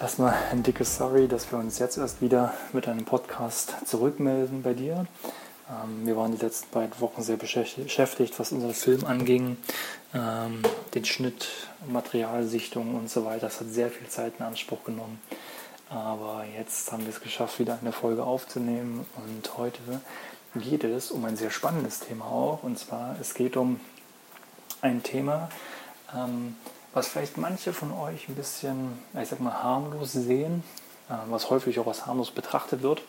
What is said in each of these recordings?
Erstmal ein dickes Sorry, dass wir uns jetzt erst wieder mit einem Podcast zurückmelden bei dir. Ähm, wir waren die letzten beiden Wochen sehr beschäftigt, was unseren Film anging, ähm, den Schnitt, Materialsichtung und so weiter. Das hat sehr viel Zeit in Anspruch genommen. Aber jetzt haben wir es geschafft, wieder eine Folge aufzunehmen. Und heute geht es um ein sehr spannendes Thema auch. Und zwar, es geht um ein Thema, ähm, was vielleicht manche von euch ein bisschen, ich sag mal, harmlos sehen, äh, was häufig auch als harmlos betrachtet wird.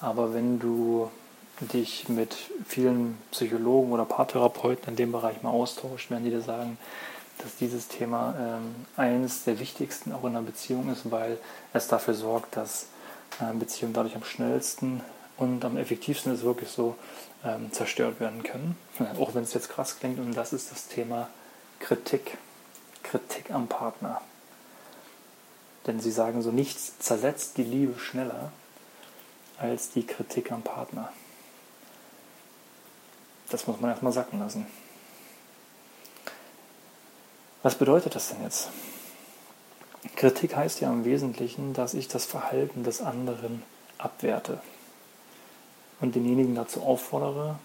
Aber wenn du dich mit vielen Psychologen oder Paartherapeuten in dem Bereich mal austauscht, werden die dir sagen, dass dieses Thema ähm, eines der wichtigsten auch in einer Beziehung ist, weil es dafür sorgt, dass äh, Beziehungen dadurch am schnellsten und am effektivsten ist wirklich so ähm, zerstört werden können. Auch wenn es jetzt krass klingt und das ist das Thema Kritik. Kritik am Partner. Denn sie sagen so, nichts zersetzt die Liebe schneller als die Kritik am Partner. Das muss man erstmal sacken lassen. Was bedeutet das denn jetzt? Kritik heißt ja im Wesentlichen, dass ich das Verhalten des anderen abwerte und denjenigen dazu auffordere,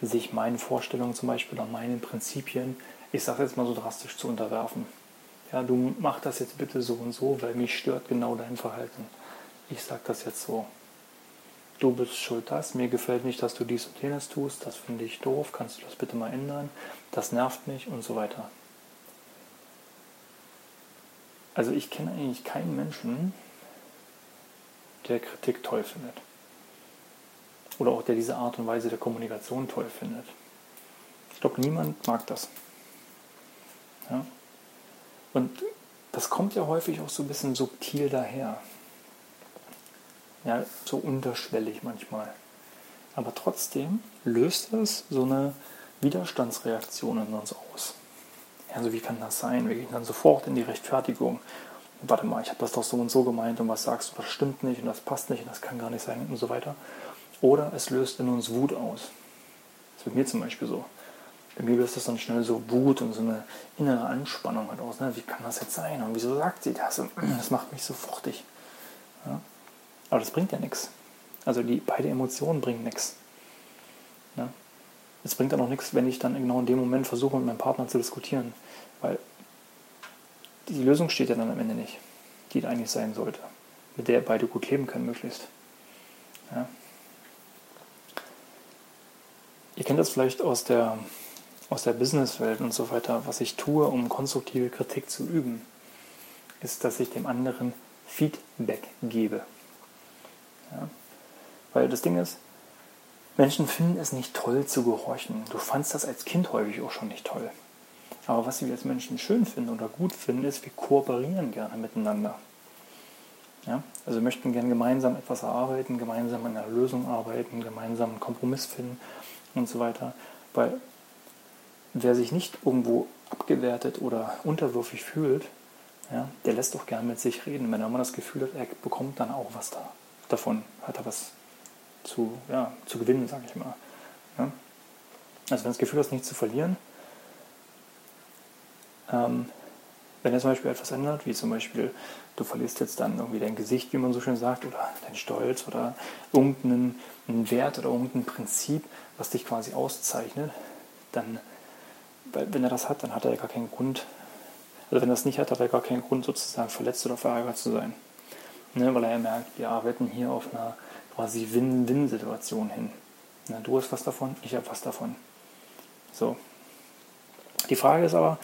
sich meinen Vorstellungen zum Beispiel oder meinen Prinzipien ich sage jetzt mal so drastisch zu unterwerfen. Ja, du mach das jetzt bitte so und so, weil mich stört genau dein Verhalten. Ich sage das jetzt so. Du bist schuld das, mir gefällt nicht, dass du dies und jenes tust, das finde ich doof, kannst du das bitte mal ändern, das nervt mich und so weiter. Also ich kenne eigentlich keinen Menschen, der Kritik toll findet. Oder auch der diese Art und Weise der Kommunikation toll findet. Ich glaube, niemand mag das. Ja? Und das kommt ja häufig auch so ein bisschen subtil daher. Ja, so unterschwellig manchmal. Aber trotzdem löst das so eine Widerstandsreaktion in uns aus. Ja, also wie kann das sein? Wir gehen dann sofort in die Rechtfertigung. Warte mal, ich habe das doch so und so gemeint und was sagst du, das stimmt nicht und das passt nicht und das kann gar nicht sein und so weiter. Oder es löst in uns Wut aus. Das ist mit mir zum Beispiel so bei mir löst das dann schnell so Wut und so eine innere Anspannung halt aus. Ne? Wie kann das jetzt sein? Und wieso sagt sie das? Das macht mich so fruchtig. Ja? Aber das bringt ja nichts. Also die beide Emotionen bringen nichts. Ja? Es bringt dann auch nichts, wenn ich dann genau in dem Moment versuche, mit meinem Partner zu diskutieren. Weil die Lösung steht ja dann am Ende nicht, die eigentlich sein sollte. Mit der beide gut leben können, möglichst. Ja? Ihr kennt das vielleicht aus der aus der Businesswelt und so weiter, was ich tue, um konstruktive Kritik zu üben, ist, dass ich dem anderen Feedback gebe. Ja? Weil das Ding ist, Menschen finden es nicht toll zu gehorchen. Du fandst das als Kind häufig auch schon nicht toll. Aber was wir als Menschen schön finden oder gut finden, ist, wir kooperieren gerne miteinander. Ja? Also möchten gerne gemeinsam etwas erarbeiten, gemeinsam an einer Lösung arbeiten, gemeinsam einen Kompromiss finden und so weiter. Weil wer sich nicht irgendwo abgewertet oder unterwürfig fühlt, ja, der lässt doch gern mit sich reden. Wenn er immer das Gefühl hat, er bekommt dann auch was da, davon, hat er was zu, ja, zu gewinnen, sage ich mal. Ja. Also wenn das Gefühl hast, nichts zu verlieren, ähm, wenn er zum Beispiel etwas ändert, wie zum Beispiel, du verlierst jetzt dann irgendwie dein Gesicht, wie man so schön sagt, oder dein Stolz oder irgendeinen Wert oder irgendein Prinzip, was dich quasi auszeichnet, dann wenn er das hat, dann hat er gar keinen Grund, also wenn er das nicht hat, hat er gar keinen Grund sozusagen verletzt oder verärgert zu sein. Ne, weil er merkt, wir arbeiten hier auf einer quasi Win-Win-Situation hin. Ne, du hast was davon, ich habe was davon. So. Die Frage ist aber,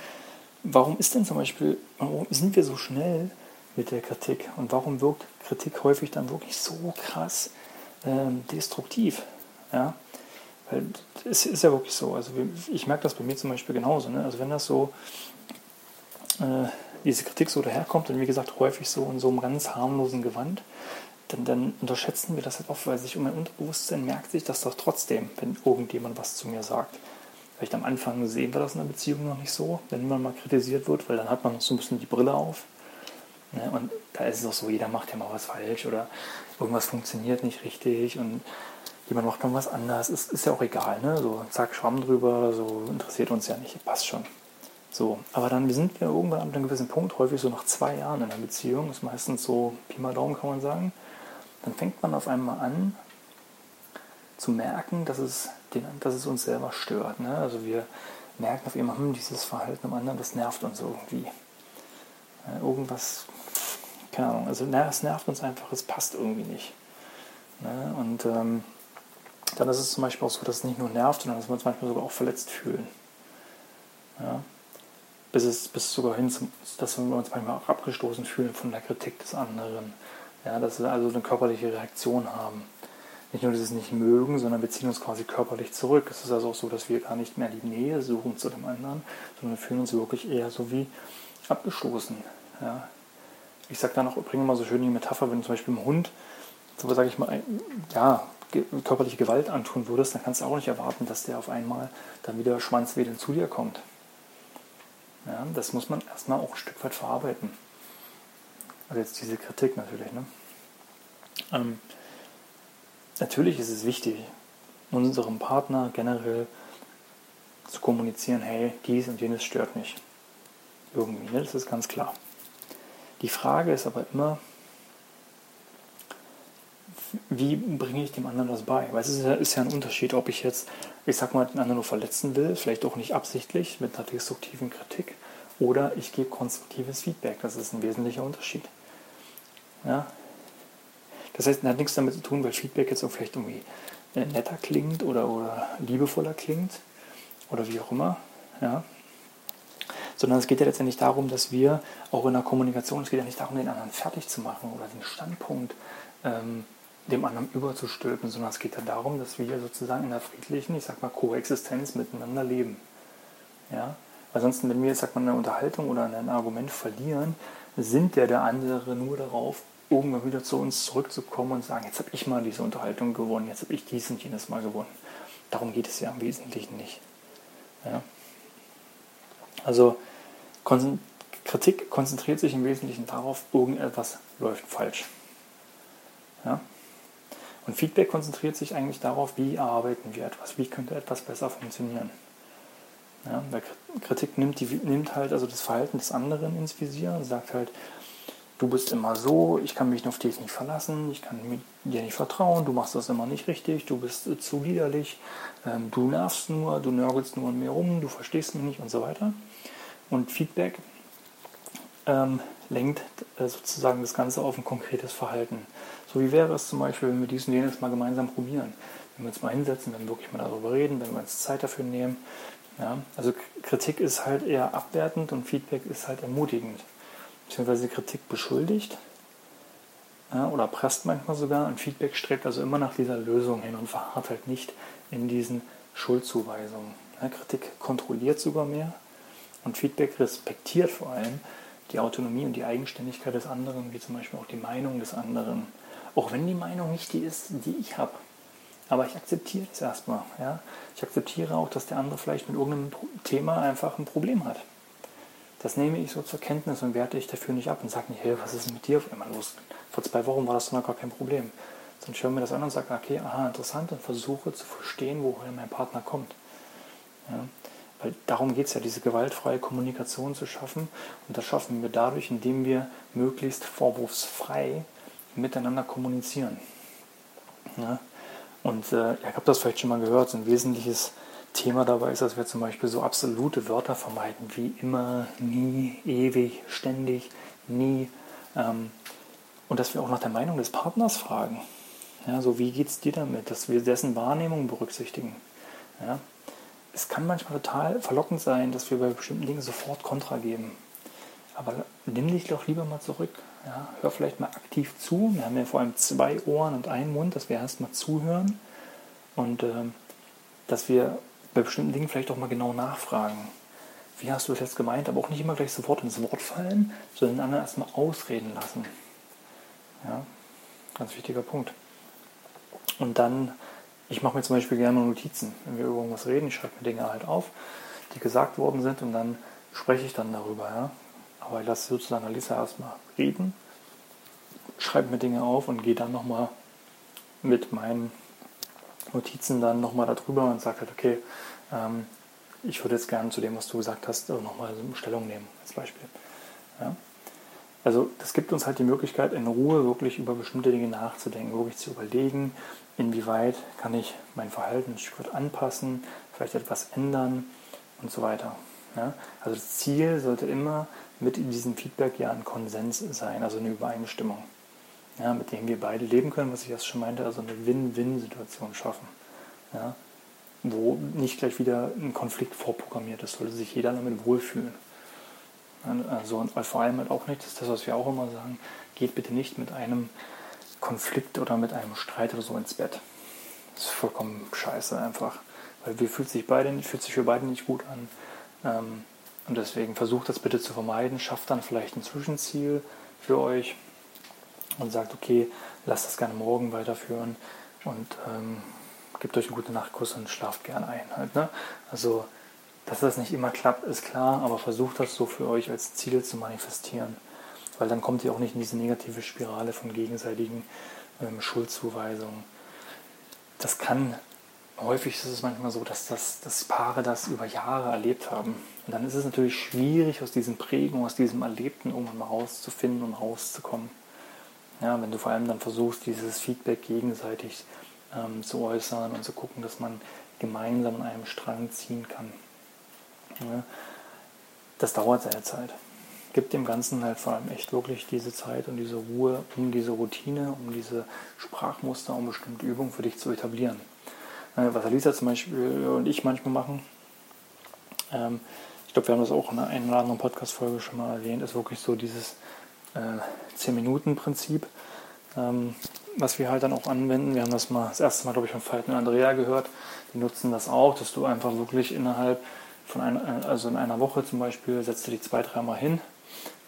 warum ist denn zum Beispiel, warum sind wir so schnell mit der Kritik und warum wirkt Kritik häufig dann wirklich so krass ähm, destruktiv? Ja? Weil es ist ja wirklich so. Also ich merke das bei mir zum Beispiel genauso. Ne? Also wenn das so, äh, diese Kritik so daherkommt und wie gesagt häufig so in so einem ganz harmlosen Gewand, dann, dann unterschätzen wir das halt oft, weil sich um mein Unterbewusstsein merkt sich das doch trotzdem, wenn irgendjemand was zu mir sagt. Vielleicht am Anfang sehen wir das in der Beziehung noch nicht so, wenn man mal kritisiert wird, weil dann hat man noch so ein bisschen die Brille auf. Ne? Und da ist es auch so, jeder macht ja mal was falsch oder irgendwas funktioniert nicht richtig und jemand macht noch was anders, ist, ist ja auch egal, ne? So zack, Schwamm drüber, so interessiert uns ja nicht, passt schon. So, aber dann sind wir irgendwann an einem gewissen Punkt, häufig so nach zwei Jahren in einer Beziehung, ist meistens so Pi mal Daumen kann man sagen, dann fängt man auf einmal an zu merken, dass es, den, dass es uns selber stört. Ne? Also wir merken auf einmal, hm, dieses Verhalten am anderen, das nervt uns irgendwie. Ja, irgendwas, keine Ahnung, also es nervt uns einfach, es passt irgendwie nicht. Ne? Und ähm, dann ist es zum Beispiel auch so, dass es nicht nur nervt, sondern dass wir uns manchmal sogar auch verletzt fühlen. Ja? Bis, es, bis sogar hin, zum, dass wir uns manchmal auch abgestoßen fühlen von der Kritik des anderen. Ja, dass wir also eine körperliche Reaktion haben. Nicht nur dieses nicht mögen, sondern wir ziehen uns quasi körperlich zurück. Es ist also auch so, dass wir gar nicht mehr die Nähe suchen zu dem anderen, sondern wir fühlen uns wirklich eher so wie abgestoßen. Ja. Ich sage dann auch, bringe mal so schön die Metapher, wenn zum Beispiel einem Hund, so sage ich mal, ja, körperliche Gewalt antun würdest, dann kannst du auch nicht erwarten, dass der auf einmal dann wieder schwanzwedelnd zu dir kommt. Ja, das muss man erstmal auch ein Stück weit verarbeiten. Also jetzt diese Kritik natürlich. Ne? Ähm, natürlich ist es wichtig, unserem Partner generell zu kommunizieren, hey, dies und jenes stört mich. Irgendwie, ne? das ist ganz klar. Die Frage ist aber immer, wie bringe ich dem anderen das bei? Weil es ist ja, ist ja ein Unterschied, ob ich jetzt, ich sag mal, den anderen nur verletzen will, vielleicht auch nicht absichtlich mit einer destruktiven Kritik, oder ich gebe konstruktives Feedback. Das ist ein wesentlicher Unterschied. Ja? Das heißt, das hat nichts damit zu tun, weil Feedback jetzt auch vielleicht irgendwie äh, netter klingt oder, oder liebevoller klingt oder wie auch immer. Ja? Sondern es geht ja letztendlich darum, dass wir auch in der Kommunikation, es geht ja nicht darum, den anderen fertig zu machen oder den Standpunkt ähm, dem anderen überzustülpen, sondern es geht ja darum, dass wir sozusagen in einer friedlichen, ich sag mal, Koexistenz miteinander leben. Ja? Ansonsten, wenn wir jetzt, sagt man, eine Unterhaltung oder ein Argument verlieren, sind der der andere nur darauf, irgendwann wieder zu uns zurückzukommen und sagen, jetzt habe ich mal diese Unterhaltung gewonnen, jetzt habe ich dies und jenes Mal gewonnen. Darum geht es ja im Wesentlichen nicht. Ja. Also Kritik konzentriert sich im Wesentlichen darauf, irgendetwas läuft falsch. Ja. Und Feedback konzentriert sich eigentlich darauf, wie erarbeiten wir etwas, wie könnte etwas besser funktionieren. Ja, Kritik nimmt, die, nimmt halt also das Verhalten des anderen ins Visier und sagt halt, du bist immer so, ich kann mich auf dich nicht verlassen, ich kann dir nicht vertrauen, du machst das immer nicht richtig, du bist äh, zu liederlich, ähm, du nervst nur, du nörgelst nur an mir rum, du verstehst mich nicht und so weiter. Und Feedback ähm, lenkt äh, sozusagen das Ganze auf ein konkretes Verhalten. So wie wäre es zum Beispiel, wenn wir dies und jenes mal gemeinsam probieren. Wenn wir uns mal hinsetzen, wenn wir wirklich mal darüber reden, wenn wir uns Zeit dafür nehmen, ja, also Kritik ist halt eher abwertend und Feedback ist halt ermutigend. Beziehungsweise Kritik beschuldigt ja, oder presst manchmal sogar und Feedback strebt also immer nach dieser Lösung hin und verharrt halt nicht in diesen Schuldzuweisungen. Ja, Kritik kontrolliert sogar mehr und Feedback respektiert vor allem die Autonomie und die Eigenständigkeit des anderen, wie zum Beispiel auch die Meinung des anderen. Auch wenn die Meinung nicht die ist, die ich habe. Aber ich akzeptiere das erstmal. Ja? Ich akzeptiere auch, dass der andere vielleicht mit irgendeinem Thema einfach ein Problem hat. Das nehme ich so zur Kenntnis und werte ich dafür nicht ab und sage nicht, hey, was ist mit dir auf einmal los? Vor zwei Wochen war das noch gar kein Problem. Dann schaue mir das an und sage, okay, aha, interessant und versuche zu verstehen, woher mein Partner kommt. Ja? Weil darum geht es ja, diese gewaltfreie Kommunikation zu schaffen. Und das schaffen wir dadurch, indem wir möglichst vorwurfsfrei miteinander kommunizieren. Ja? Und äh, ihr habt das vielleicht schon mal gehört, so ein wesentliches Thema dabei ist, dass wir zum Beispiel so absolute Wörter vermeiden, wie immer, nie, ewig, ständig, nie. Ähm, und dass wir auch nach der Meinung des Partners fragen. Ja, so wie geht es dir damit, dass wir dessen Wahrnehmung berücksichtigen. Ja. Es kann manchmal total verlockend sein, dass wir bei bestimmten Dingen sofort Kontra geben. Aber nimm dich doch lieber mal zurück. Ja, hör vielleicht mal aktiv zu. Wir haben ja vor allem zwei Ohren und einen Mund, dass wir erstmal zuhören und äh, dass wir bei bestimmten Dingen vielleicht auch mal genau nachfragen. Wie hast du das jetzt gemeint? Aber auch nicht immer gleich sofort ins Wort fallen, sondern den anderen erstmal ausreden lassen. Ja, ganz wichtiger Punkt. Und dann, ich mache mir zum Beispiel gerne Notizen. Wenn wir über irgendwas reden, ich schreibe mir Dinge halt auf, die gesagt worden sind und dann spreche ich dann darüber. Ja? Aber ich lasse sozusagen Alisa erstmal reden, schreibe mir Dinge auf und gehe dann nochmal mit meinen Notizen dann nochmal darüber und sage halt, okay, ähm, ich würde jetzt gerne zu dem, was du gesagt hast, nochmal Stellung nehmen, als Beispiel. Ja? Also das gibt uns halt die Möglichkeit, in Ruhe wirklich über bestimmte Dinge nachzudenken, wirklich zu überlegen, inwieweit kann ich mein Verhalten ein Stück weit anpassen, vielleicht etwas ändern und so weiter. Ja? Also das Ziel sollte immer mit in diesem Feedback ja ein Konsens sein, also eine Übereinstimmung, ja, mit dem wir beide leben können, was ich erst schon meinte, also eine Win-Win-Situation schaffen. Ja? Wo nicht gleich wieder ein Konflikt vorprogrammiert ist, sollte sich jeder damit wohlfühlen. Also, und vor allem halt auch nicht, das ist das, was wir auch immer sagen, geht bitte nicht mit einem Konflikt oder mit einem Streit oder so ins Bett. Das ist vollkommen scheiße einfach. Weil wir fühlt sich beide, fühlt sich für beide nicht gut an. Ähm, und deswegen versucht das bitte zu vermeiden, schafft dann vielleicht ein Zwischenziel für euch und sagt, okay, lasst das gerne morgen weiterführen und ähm, gebt euch einen guten Nachtkuss und schlaft gerne ein. Halt, ne? Also dass das nicht immer klappt, ist klar, aber versucht das so für euch als Ziel zu manifestieren. Weil dann kommt ihr auch nicht in diese negative Spirale von gegenseitigen ähm, Schuldzuweisungen. Das kann, häufig ist es manchmal so, dass, das, dass Paare das über Jahre erlebt haben. Und dann ist es natürlich schwierig, aus diesen Prägungen, aus diesem Erlebten irgendwann mal rauszufinden und rauszukommen. Ja, wenn du vor allem dann versuchst, dieses Feedback gegenseitig ähm, zu äußern und zu gucken, dass man gemeinsam an einem Strang ziehen kann. Ja, das dauert seine Zeit. Gibt dem Ganzen halt vor allem echt wirklich diese Zeit und diese Ruhe, um diese Routine, um diese Sprachmuster, um bestimmte Übungen für dich zu etablieren. Was Alisa zum Beispiel und ich manchmal machen, ähm, ich glaube, wir haben das auch in einer oder anderen Podcast-Folge schon mal erwähnt, ist wirklich so dieses äh, 10-Minuten-Prinzip, ähm, was wir halt dann auch anwenden. Wir haben das mal das erste Mal, glaube ich, von Falten und Andrea gehört. Die nutzen das auch, dass du einfach wirklich innerhalb von einer, also in einer Woche zum Beispiel setzt du dich zwei, dreimal hin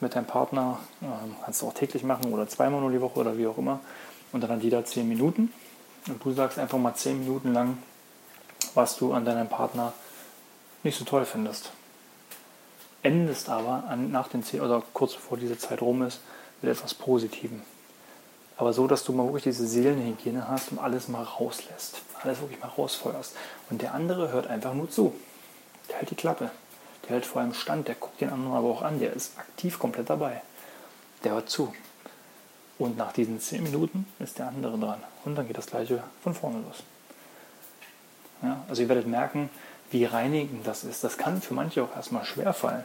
mit deinem Partner. Ähm, kannst du auch täglich machen oder zweimal nur die Woche oder wie auch immer. Und dann hat jeder zehn Minuten. Und du sagst einfach mal zehn Minuten lang, was du an deinem Partner nicht so toll findest. Endest aber an, nach den zehn oder kurz bevor diese Zeit rum ist, mit etwas Positivem. Aber so, dass du mal wirklich diese Seelenhygiene hast und alles mal rauslässt. Alles wirklich mal rausfeuerst. Und der andere hört einfach nur zu. Der hält die Klappe. Der hält vor allem stand, der guckt den anderen aber auch an, der ist aktiv komplett dabei. Der hört zu. Und nach diesen zehn Minuten ist der andere dran. Und dann geht das gleiche von vorne los. Ja, also ihr werdet merken, wie reinigend das ist. Das kann für manche auch erstmal schwer fallen.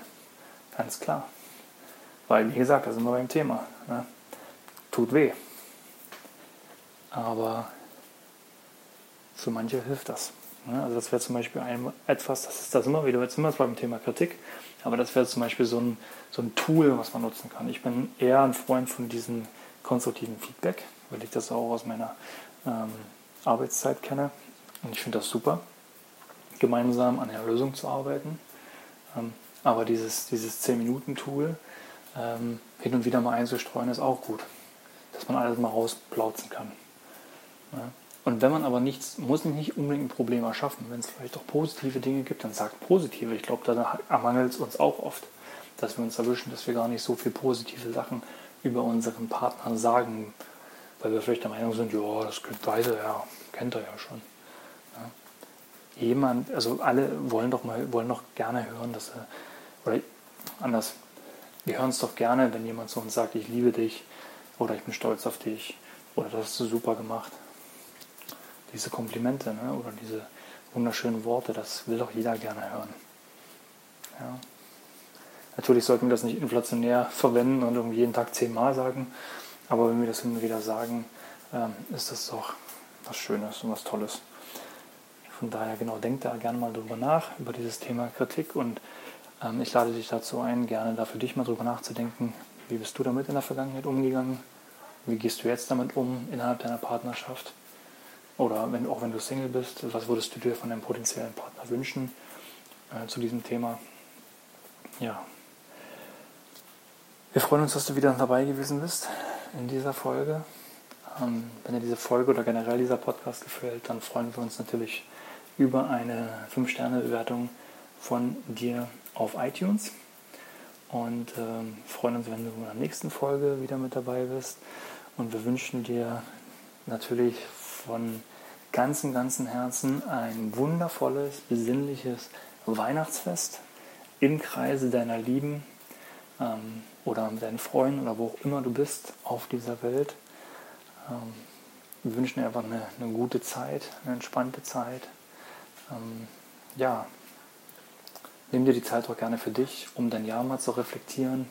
Ganz klar. Weil, wie gesagt, da sind wir beim Thema. Ne? Tut weh. Aber für manche hilft das. Also das wäre zum Beispiel ein, etwas, das ist das immer wieder, jetzt sind wir beim Thema Kritik, aber das wäre zum Beispiel so ein, so ein Tool, was man nutzen kann. Ich bin eher ein Freund von diesem konstruktiven Feedback, weil ich das auch aus meiner ähm, Arbeitszeit kenne. Und ich finde das super, gemeinsam an einer Lösung zu arbeiten. Ähm, aber dieses, dieses 10-Minuten-Tool ähm, hin und wieder mal einzustreuen, ist auch gut, dass man alles mal rausplauzen kann. Ja. Und wenn man aber nichts, muss nicht unbedingt ein Problem erschaffen. Wenn es vielleicht auch positive Dinge gibt, dann sagt positive. Ich glaube, da ermangelt es uns auch oft, dass wir uns erwischen, dass wir gar nicht so viele positive Sachen über unseren Partner sagen, weil wir vielleicht der Meinung sind, ja, das weiß er ja, kennt er ja schon. Ja. Jemand, also alle wollen doch mal, wollen doch gerne hören, dass er, oder anders, wir hören es doch gerne, wenn jemand zu uns sagt, ich liebe dich oder ich bin stolz auf dich oder das hast du super gemacht diese Komplimente ne? oder diese wunderschönen Worte, das will doch jeder gerne hören. Ja. Natürlich sollten wir das nicht inflationär verwenden und irgendwie jeden Tag zehnmal sagen, aber wenn wir das immer wieder sagen, ähm, ist das doch was Schönes und was Tolles. Von daher genau, denkt da gerne mal drüber nach, über dieses Thema Kritik und ähm, ich lade dich dazu ein, gerne da für dich mal drüber nachzudenken, wie bist du damit in der Vergangenheit umgegangen, wie gehst du jetzt damit um innerhalb deiner Partnerschaft oder wenn, auch wenn du Single bist, was würdest du dir von deinem potenziellen Partner wünschen äh, zu diesem Thema? Ja. Wir freuen uns, dass du wieder dabei gewesen bist in dieser Folge. Ähm, wenn dir diese Folge oder generell dieser Podcast gefällt, dann freuen wir uns natürlich über eine 5-Sterne-Bewertung von dir auf iTunes. Und ähm, freuen uns, wenn du in der nächsten Folge wieder mit dabei bist. Und wir wünschen dir natürlich von ganzem, ganzem Herzen ein wundervolles, besinnliches Weihnachtsfest im Kreise deiner Lieben ähm, oder mit deinen Freunden oder wo auch immer du bist auf dieser Welt. Ähm, wir wünschen dir einfach eine, eine, gute Zeit, eine entspannte Zeit. Ähm, ja, nimm dir die Zeit auch gerne für dich, um dein Jahr mal zu reflektieren,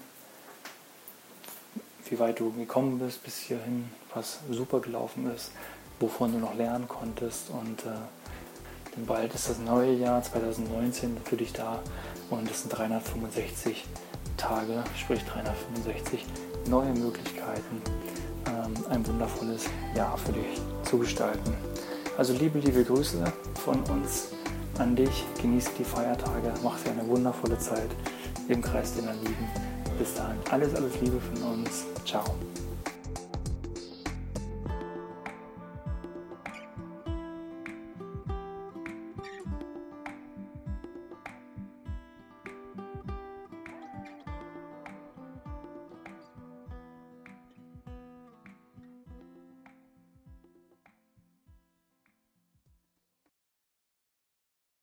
wie weit du gekommen bist bis hierhin, was super gelaufen ist, wovon du noch lernen konntest und äh, denn bald ist das neue Jahr 2019 für dich da und es sind 365 Tage, sprich 365 neue Möglichkeiten, ähm, ein wundervolles Jahr für dich zu gestalten. Also liebe, liebe Grüße von uns an dich. Genieße die Feiertage, mach dir eine wundervolle Zeit im Kreis deiner Lieben. Bis dahin, alles, alles Liebe von uns. Ciao.